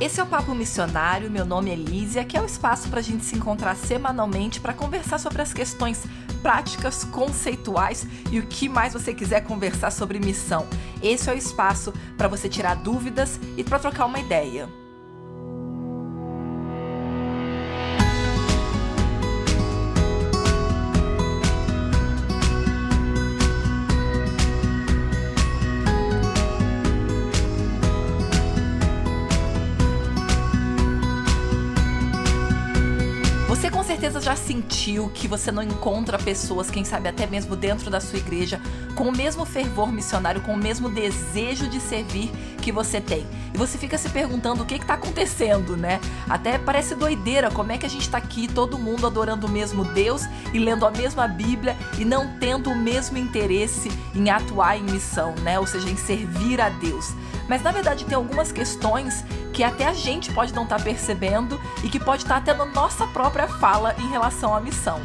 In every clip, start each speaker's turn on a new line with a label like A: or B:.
A: Esse é o Papo Missionário, meu nome é Lízia, que é o espaço para a gente se encontrar semanalmente para conversar sobre as questões práticas, conceituais e o que mais você quiser conversar sobre missão. Esse é o espaço para você tirar dúvidas e para trocar uma ideia. Certeza já sentiu que você não encontra pessoas, quem sabe até mesmo dentro da sua igreja, com o mesmo fervor missionário, com o mesmo desejo de servir que você tem. E você fica se perguntando o que está acontecendo, né? Até parece doideira como é que a gente está aqui, todo mundo adorando o mesmo Deus e lendo a mesma Bíblia e não tendo o mesmo interesse em atuar em missão, né? Ou seja, em servir a Deus. Mas na verdade tem algumas questões que até a gente pode não estar tá percebendo e que pode estar tá tendo nossa própria fala em relação à missão.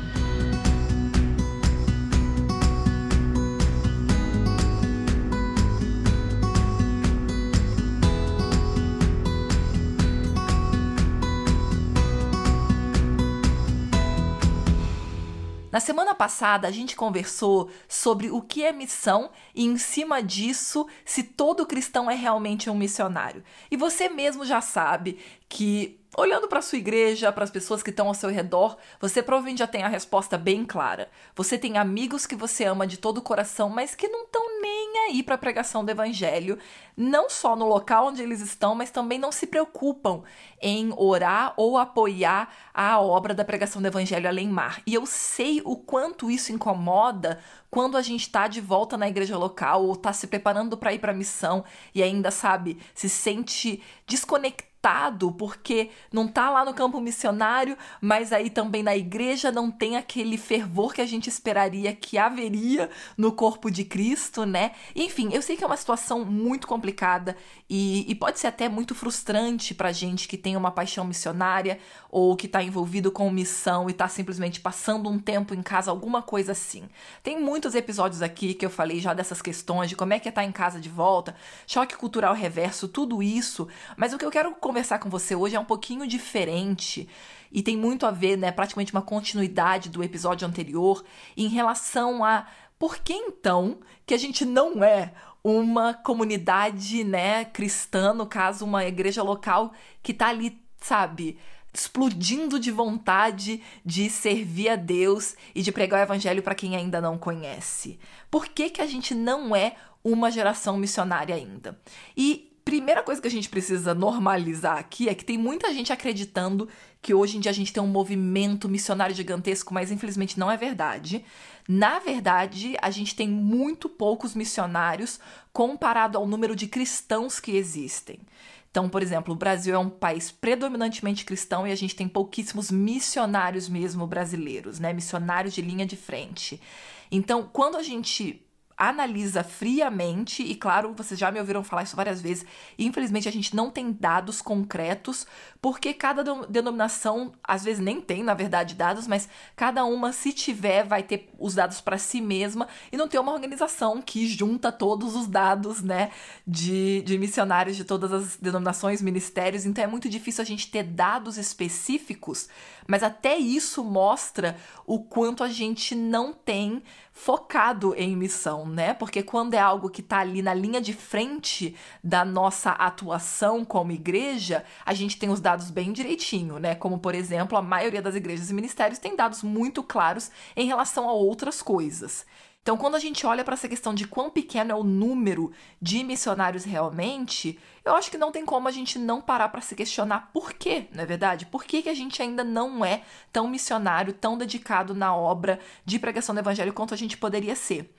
A: Na semana passada, a gente conversou sobre o que é missão e, em cima disso, se todo cristão é realmente um missionário. E você mesmo já sabe que Olhando para sua igreja, para as pessoas que estão ao seu redor, você provavelmente já tem a resposta bem clara. Você tem amigos que você ama de todo o coração, mas que não estão nem aí para a pregação do evangelho, não só no local onde eles estão, mas também não se preocupam em orar ou apoiar a obra da pregação do evangelho além mar. E eu sei o quanto isso incomoda quando a gente está de volta na igreja local ou está se preparando para ir para a missão e ainda sabe, se sente desconectado porque não tá lá no campo missionário, mas aí também na igreja não tem aquele fervor que a gente esperaria que haveria no corpo de Cristo, né? Enfim, eu sei que é uma situação muito complicada e, e pode ser até muito frustrante pra gente que tem uma paixão missionária ou que tá envolvido com missão e tá simplesmente passando um tempo em casa, alguma coisa assim. Tem muitos episódios aqui que eu falei já dessas questões de como é que é estar tá em casa de volta, choque cultural reverso, tudo isso, mas o que eu quero conversar com você hoje é um pouquinho diferente e tem muito a ver, né, praticamente uma continuidade do episódio anterior em relação a por que então que a gente não é uma comunidade, né, cristã, no caso, uma igreja local que tá ali, sabe, explodindo de vontade de servir a Deus e de pregar o evangelho para quem ainda não conhece. Por que que a gente não é uma geração missionária ainda? E primeira coisa que a gente precisa normalizar aqui é que tem muita gente acreditando que hoje em dia a gente tem um movimento missionário gigantesco, mas infelizmente não é verdade. Na verdade, a gente tem muito poucos missionários comparado ao número de cristãos que existem. Então, por exemplo, o Brasil é um país predominantemente cristão e a gente tem pouquíssimos missionários mesmo brasileiros, né? Missionários de linha de frente. Então, quando a gente analisa friamente, e claro, vocês já me ouviram falar isso várias vezes, infelizmente a gente não tem dados concretos, porque cada denominação, às vezes nem tem, na verdade, dados, mas cada uma, se tiver, vai ter os dados para si mesma e não tem uma organização que junta todos os dados, né, de, de missionários de todas as denominações, ministérios, então é muito difícil a gente ter dados específicos, mas até isso mostra o quanto a gente não tem focado em missão, né? Porque quando é algo que está ali na linha de frente da nossa atuação como igreja, a gente tem os dados bem direitinho, né? Como, por exemplo, a maioria das igrejas e ministérios tem dados muito claros em relação a outras coisas. Então, quando a gente olha para essa questão de quão pequeno é o número de missionários realmente, eu acho que não tem como a gente não parar para se questionar por quê, não é verdade? Por que, que a gente ainda não é tão missionário, tão dedicado na obra de pregação do evangelho quanto a gente poderia ser?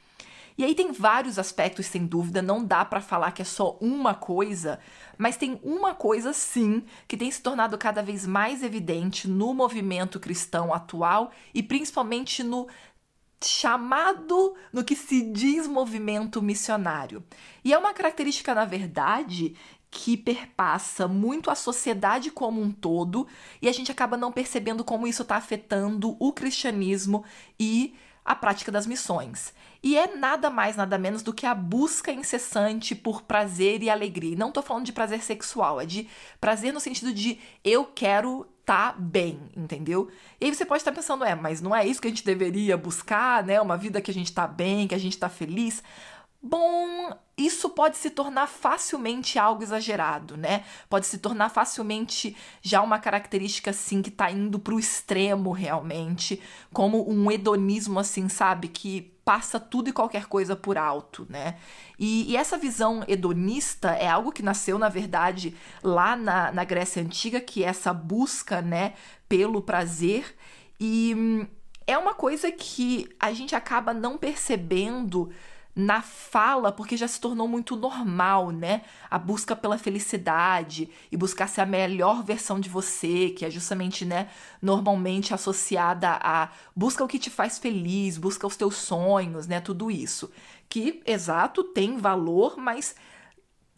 A: E aí tem vários aspectos, sem dúvida, não dá para falar que é só uma coisa, mas tem uma coisa sim que tem se tornado cada vez mais evidente no movimento cristão atual e principalmente no chamado no que se diz movimento missionário. E é uma característica, na verdade, que perpassa muito a sociedade como um todo e a gente acaba não percebendo como isso está afetando o cristianismo e a prática das missões. E é nada mais, nada menos do que a busca incessante por prazer e alegria. E não tô falando de prazer sexual, é de prazer no sentido de eu quero tá bem, entendeu? E aí você pode estar pensando, é, mas não é isso que a gente deveria buscar, né? Uma vida que a gente tá bem, que a gente tá feliz. Bom, isso pode se tornar facilmente algo exagerado, né? Pode se tornar facilmente já uma característica assim que tá indo pro extremo realmente, como um hedonismo assim, sabe, que passa tudo e qualquer coisa por alto, né? E, e essa visão hedonista é algo que nasceu, na verdade, lá na, na Grécia Antiga, que é essa busca, né, pelo prazer e hum, é uma coisa que a gente acaba não percebendo na fala, porque já se tornou muito normal, né? A busca pela felicidade e buscar ser a melhor versão de você, que é justamente, né, normalmente associada a busca o que te faz feliz, busca os teus sonhos, né, tudo isso. Que, exato, tem valor, mas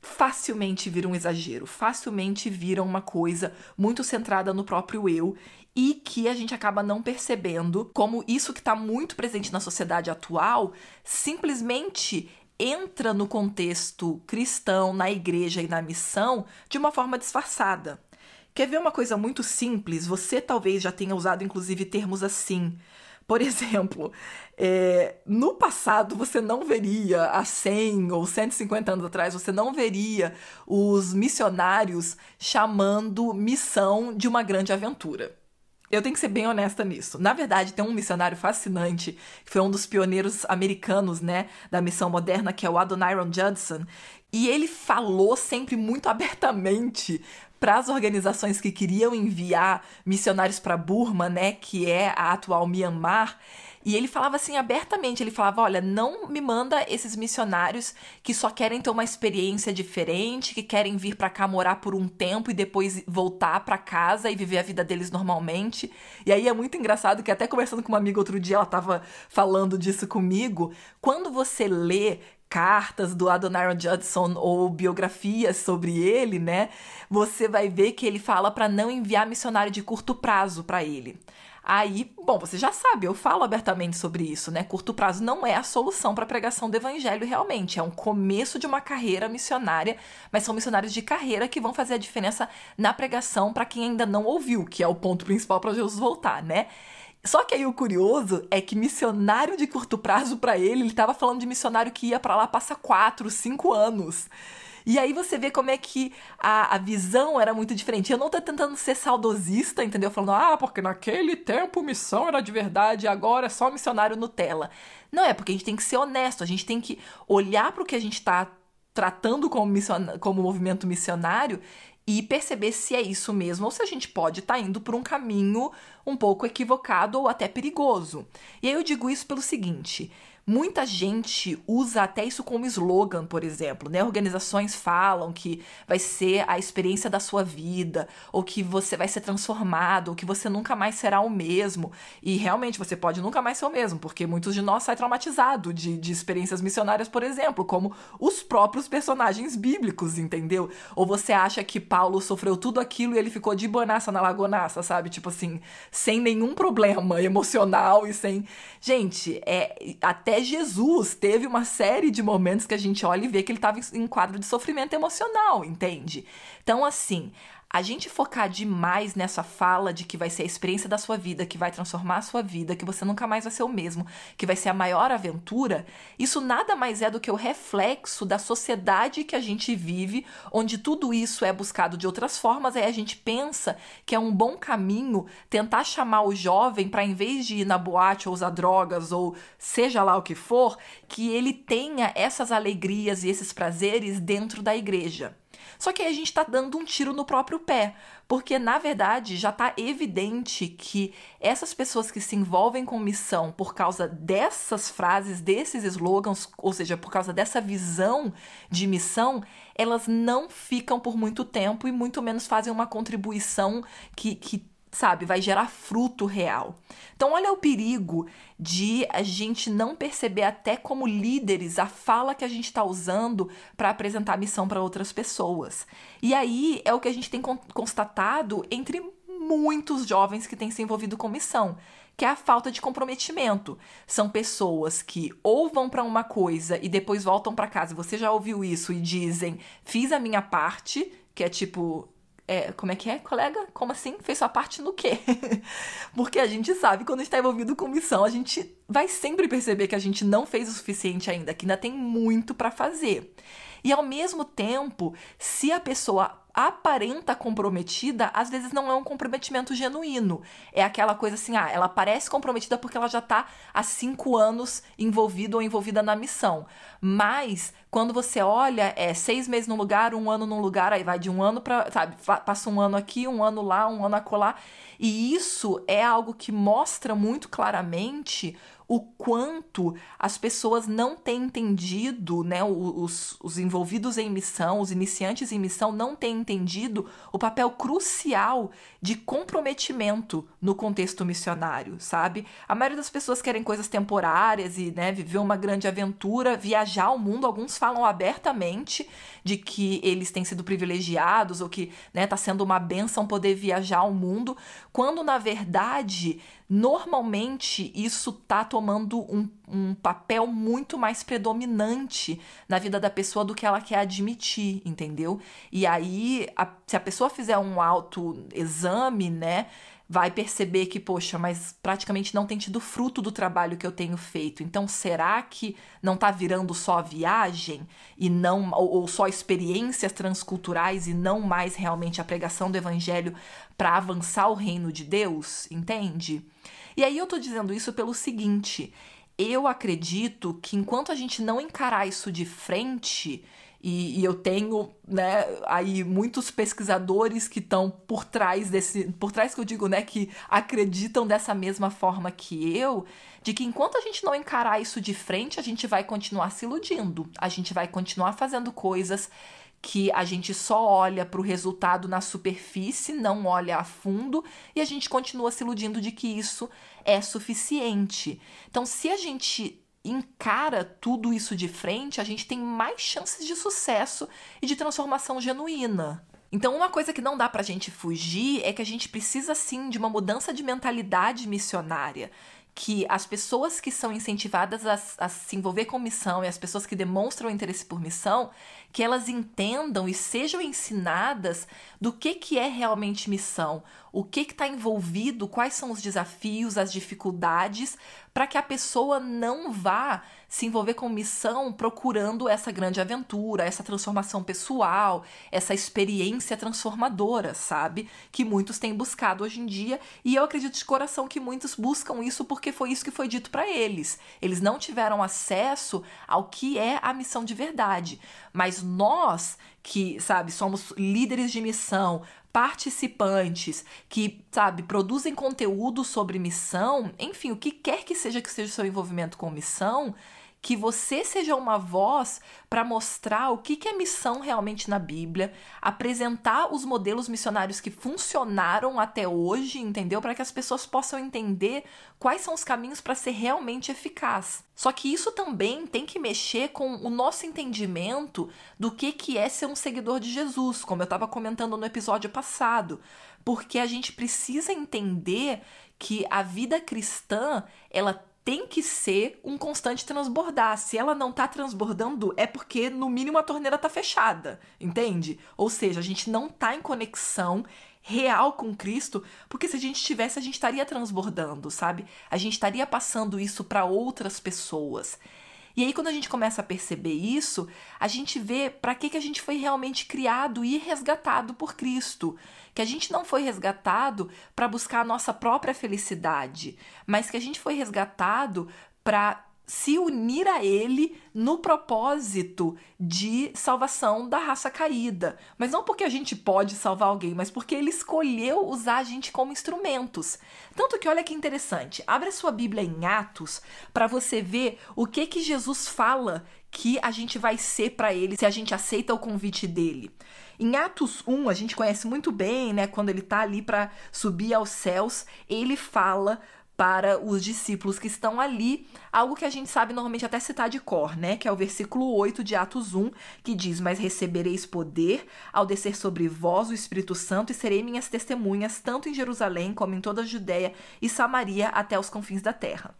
A: facilmente vira um exagero, facilmente vira uma coisa muito centrada no próprio eu e que a gente acaba não percebendo como isso que está muito presente na sociedade atual simplesmente entra no contexto cristão, na igreja e na missão de uma forma disfarçada. Quer ver uma coisa muito simples? Você talvez já tenha usado inclusive termos assim. Por exemplo, é, no passado você não veria, há 100 ou 150 anos atrás, você não veria os missionários chamando missão de uma grande aventura. Eu tenho que ser bem honesta nisso. Na verdade, tem um missionário fascinante, que foi um dos pioneiros americanos, né, da missão moderna, que é o Adoniram Judson, e ele falou sempre muito abertamente para as organizações que queriam enviar missionários para Burma, né, que é a atual Myanmar, e ele falava assim abertamente, ele falava: "Olha, não me manda esses missionários que só querem ter uma experiência diferente, que querem vir para cá morar por um tempo e depois voltar para casa e viver a vida deles normalmente". E aí é muito engraçado que até conversando com uma amiga outro dia, ela tava falando disso comigo, quando você lê cartas do Adoniram Judson ou biografias sobre ele, né? Você vai ver que ele fala para não enviar missionário de curto prazo para ele. Aí, bom, você já sabe, eu falo abertamente sobre isso, né? Curto prazo não é a solução para a pregação do evangelho realmente, é um começo de uma carreira missionária, mas são missionários de carreira que vão fazer a diferença na pregação para quem ainda não ouviu, que é o ponto principal para Jesus voltar, né? Só que aí o curioso é que missionário de curto prazo para ele, ele estava falando de missionário que ia para lá passa quatro, cinco anos. E aí você vê como é que a, a visão era muito diferente. Eu não tô tentando ser saudosista, entendeu? Falando, ah, porque naquele tempo missão era de verdade, agora é só missionário Nutella. Não é, porque a gente tem que ser honesto, a gente tem que olhar para o que a gente está tratando como, mission... como movimento missionário e perceber se é isso mesmo ou se a gente pode estar tá indo por um caminho um pouco equivocado ou até perigoso. E aí eu digo isso pelo seguinte: Muita gente usa até isso como slogan, por exemplo, né? Organizações falam que vai ser a experiência da sua vida, ou que você vai ser transformado, ou que você nunca mais será o mesmo. E realmente você pode nunca mais ser o mesmo, porque muitos de nós saem traumatizados de, de experiências missionárias, por exemplo, como os próprios personagens bíblicos, entendeu? Ou você acha que Paulo sofreu tudo aquilo e ele ficou de bonaça na lagonaça, sabe? Tipo assim, sem nenhum problema emocional e sem. Gente, é Jesus teve uma série de momentos que a gente olha e vê que ele estava em quadro de sofrimento emocional, entende? Então, assim, a gente focar demais nessa fala de que vai ser a experiência da sua vida, que vai transformar a sua vida, que você nunca mais vai ser o mesmo, que vai ser a maior aventura, isso nada mais é do que o reflexo da sociedade que a gente vive, onde tudo isso é buscado de outras formas, aí a gente pensa que é um bom caminho tentar chamar o jovem para em vez de ir na boate ou usar drogas ou seja lá o que for, que ele tenha essas alegrias e esses prazeres dentro da igreja. Só que aí a gente está dando um tiro no próprio pé, porque na verdade já está evidente que essas pessoas que se envolvem com missão por causa dessas frases, desses slogans, ou seja, por causa dessa visão de missão, elas não ficam por muito tempo e muito menos fazem uma contribuição que, que sabe, vai gerar fruto real. Então, olha o perigo de a gente não perceber, até como líderes, a fala que a gente está usando para apresentar a missão para outras pessoas. E aí é o que a gente tem constatado entre muitos jovens que têm se envolvido com missão que é a falta de comprometimento. São pessoas que ou vão para uma coisa e depois voltam para casa. Você já ouviu isso e dizem: "Fiz a minha parte", que é tipo, é, como é que é, colega? Como assim? Fez sua parte no quê? Porque a gente sabe, quando está envolvido com missão, a gente vai sempre perceber que a gente não fez o suficiente ainda, que ainda tem muito para fazer. E ao mesmo tempo, se a pessoa aparenta comprometida, às vezes não é um comprometimento genuíno. É aquela coisa assim, ah, ela parece comprometida porque ela já está há cinco anos envolvida ou envolvida na missão. Mas quando você olha, é seis meses num lugar, um ano num lugar, aí vai de um ano para, sabe, passa um ano aqui, um ano lá, um ano acolá. E isso é algo que mostra muito claramente o quanto as pessoas não têm entendido, né, os, os envolvidos em missão, os iniciantes em missão, não têm entendido o papel crucial de comprometimento no contexto missionário, sabe? A maioria das pessoas querem coisas temporárias e, né, viver uma grande aventura, viajar o mundo. Alguns falam abertamente de que eles têm sido privilegiados ou que, né, tá sendo uma benção poder viajar o mundo, quando na verdade normalmente isso tá tomando um, um, papel muito mais predominante na vida da pessoa do que ela quer admitir, entendeu? E aí, a, se a pessoa fizer um autoexame, né? Vai perceber que, poxa, mas praticamente não tem tido fruto do trabalho que eu tenho feito. Então, será que não está virando só viagem e não ou, ou, só experiências transculturais e não mais realmente a pregação do evangelho para avançar o reino de Deus? Entende? E aí eu tô dizendo isso pelo seguinte, eu acredito que enquanto a gente não encarar isso de frente, e, e, eu tenho, né, aí muitos pesquisadores que estão por trás desse, por trás que eu digo, né, que acreditam dessa mesma forma que eu, de que enquanto a gente não encarar isso de frente, a gente vai continuar se iludindo, a gente vai continuar fazendo coisas que a gente só olha para o resultado na superfície, não olha a fundo e a gente continua se iludindo de que isso é suficiente. Então, se a gente encara tudo isso de frente, a gente tem mais chances de sucesso e de transformação genuína. Então, uma coisa que não dá pra gente fugir é que a gente precisa sim de uma mudança de mentalidade missionária que as pessoas que são incentivadas a, a, se envolver com missão e as pessoas que demonstram interesse por missão, que elas entendam e sejam ensinadas do que, que é realmente missão, o que está envolvido, quais são os desafios, as dificuldades, para que a pessoa não vá se envolver com missão procurando essa grande aventura, essa transformação pessoal, essa experiência transformadora, sabe? Que muitos têm buscado hoje em dia, e eu acredito de coração que muitos buscam isso porque foi isso que foi dito para eles. Eles não tiveram acesso ao que é a missão de verdade. Mas nós que, sabe, somos líderes de missão, participantes que, sabe, produzem conteúdo sobre missão, enfim, o que quer que seja que seja o seu envolvimento com missão, que você seja uma voz para mostrar o que, que é missão realmente na Bíblia, apresentar os modelos missionários que funcionaram até hoje, entendeu? Para que as pessoas possam entender quais são os caminhos para ser realmente eficaz. Só que isso também tem que mexer com o nosso entendimento do que, que é ser um seguidor de Jesus, como eu estava comentando no episódio passado. Porque a gente precisa entender que a vida cristã, ela tem que ser um constante transbordar. Se ela não tá transbordando, é porque no mínimo a torneira tá fechada, entende? Ou seja, a gente não tá em conexão real com Cristo, porque se a gente tivesse, a gente estaria transbordando, sabe? A gente estaria passando isso para outras pessoas. E aí, quando a gente começa a perceber isso, a gente vê para que, que a gente foi realmente criado e resgatado por Cristo. Que a gente não foi resgatado para buscar a nossa própria felicidade, mas que a gente foi resgatado para se unir a ele no propósito de salvação da raça caída. Mas não porque a gente pode salvar alguém, mas porque ele escolheu usar a gente como instrumentos. Tanto que olha que interessante, abre a sua Bíblia em Atos para você ver o que que Jesus fala que a gente vai ser para ele se a gente aceita o convite dele. Em Atos 1, a gente conhece muito bem, né, quando ele tá ali para subir aos céus, ele fala para os discípulos que estão ali, algo que a gente sabe normalmente até citar de cor, né? Que é o versículo 8 de Atos 1, que diz: Mas recebereis poder ao descer sobre vós o Espírito Santo e serei minhas testemunhas, tanto em Jerusalém como em toda a Judéia e Samaria até os confins da terra.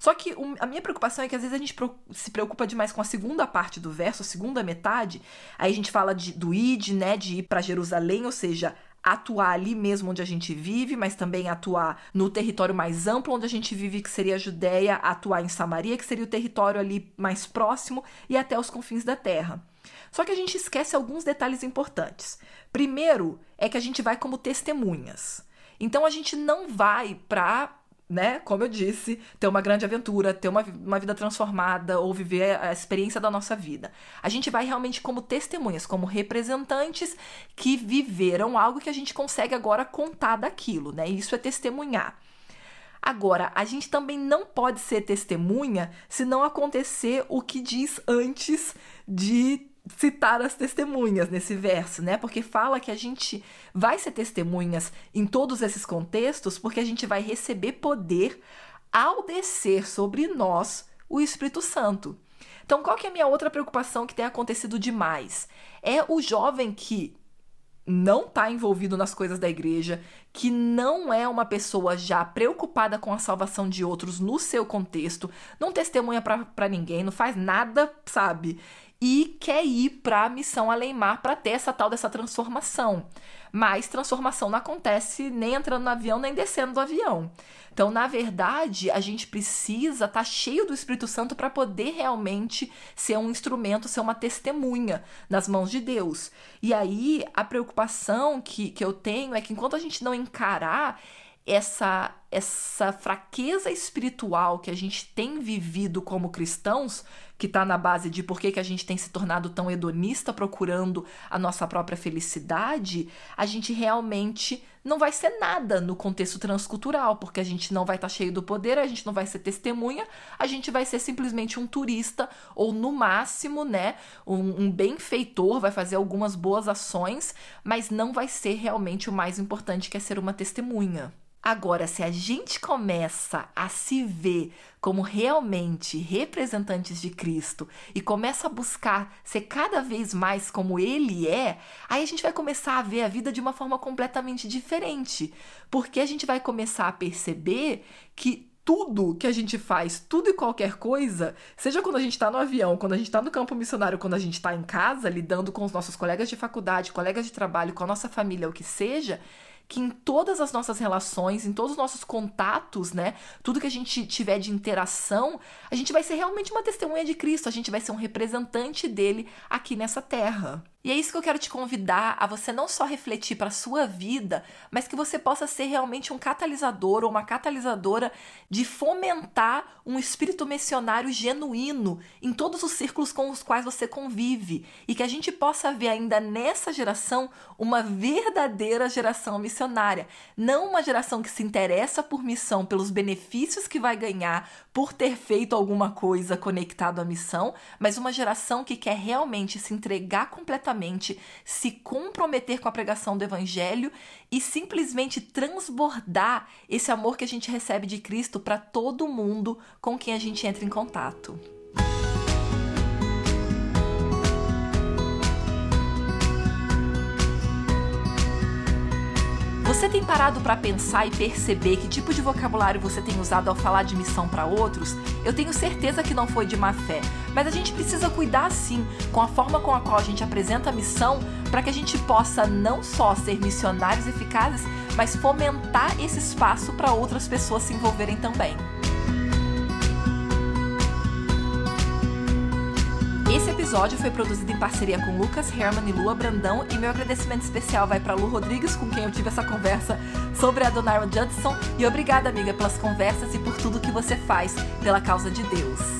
A: Só que a minha preocupação é que às vezes a gente se preocupa demais com a segunda parte do verso, a segunda metade. Aí a gente fala de, do id, né, de ir para Jerusalém, ou seja, atuar ali mesmo onde a gente vive, mas também atuar no território mais amplo onde a gente vive, que seria a Judéia, atuar em Samaria, que seria o território ali mais próximo e até os confins da terra. Só que a gente esquece alguns detalhes importantes. Primeiro é que a gente vai como testemunhas. Então a gente não vai para né, como eu disse, ter uma grande aventura, ter uma, uma vida transformada ou viver a experiência da nossa vida. A gente vai realmente como testemunhas, como representantes que viveram algo que a gente consegue agora contar daquilo, né? Isso é testemunhar. Agora, a gente também não pode ser testemunha se não acontecer o que diz antes de citar as testemunhas nesse verso, né? Porque fala que a gente vai ser testemunhas em todos esses contextos, porque a gente vai receber poder ao descer sobre nós o Espírito Santo. Então, qual que é a minha outra preocupação que tem acontecido demais? É o jovem que não está envolvido nas coisas da igreja, que não é uma pessoa já preocupada com a salvação de outros no seu contexto, não testemunha para ninguém, não faz nada, sabe? E quer ir para a missão Além Mar para ter essa tal dessa transformação. Mas transformação não acontece nem entrando no avião nem descendo do avião. Então, na verdade, a gente precisa estar tá cheio do Espírito Santo para poder realmente ser um instrumento, ser uma testemunha nas mãos de Deus. E aí, a preocupação que, que eu tenho é que enquanto a gente não encarar essa essa fraqueza espiritual que a gente tem vivido como cristãos, que está na base de por que, que a gente tem se tornado tão hedonista procurando a nossa própria felicidade, a gente realmente não vai ser nada no contexto transcultural, porque a gente não vai estar tá cheio do poder, a gente não vai ser testemunha, a gente vai ser simplesmente um turista, ou no máximo, né, um, um benfeitor, vai fazer algumas boas ações, mas não vai ser realmente o mais importante, que é ser uma testemunha. Agora, se a gente começa a se ver como realmente representantes de Cristo e começa a buscar ser cada vez mais como Ele é, aí a gente vai começar a ver a vida de uma forma completamente diferente. Porque a gente vai começar a perceber que tudo que a gente faz, tudo e qualquer coisa, seja quando a gente está no avião, quando a gente está no campo missionário, quando a gente está em casa, lidando com os nossos colegas de faculdade, colegas de trabalho, com a nossa família, o que seja, que em todas as nossas relações, em todos os nossos contatos, né, tudo que a gente tiver de interação, a gente vai ser realmente uma testemunha de Cristo, a gente vai ser um representante dele aqui nessa terra. E é isso que eu quero te convidar a você não só refletir para a sua vida, mas que você possa ser realmente um catalisador ou uma catalisadora de fomentar um espírito missionário genuíno em todos os círculos com os quais você convive. E que a gente possa ver ainda nessa geração uma verdadeira geração missionária, não uma geração que se interessa por missão, pelos benefícios que vai ganhar por ter feito alguma coisa conectado à missão, mas uma geração que quer realmente se entregar completamente se comprometer com a pregação do Evangelho e simplesmente transbordar esse amor que a gente recebe de Cristo para todo mundo com quem a gente entra em contato. Você tem parado para pensar e perceber que tipo de vocabulário você tem usado ao falar de missão para outros? Eu tenho certeza que não foi de má fé, mas a gente precisa cuidar sim com a forma com a qual a gente apresenta a missão para que a gente possa não só ser missionários eficazes, mas fomentar esse espaço para outras pessoas se envolverem também. Esse episódio foi produzido em parceria com Lucas Herman e Lua Brandão e meu agradecimento especial vai para Lu Rodrigues, com quem eu tive essa conversa sobre a Donara Judson. E obrigada, amiga, pelas conversas e por tudo que você faz pela causa de Deus.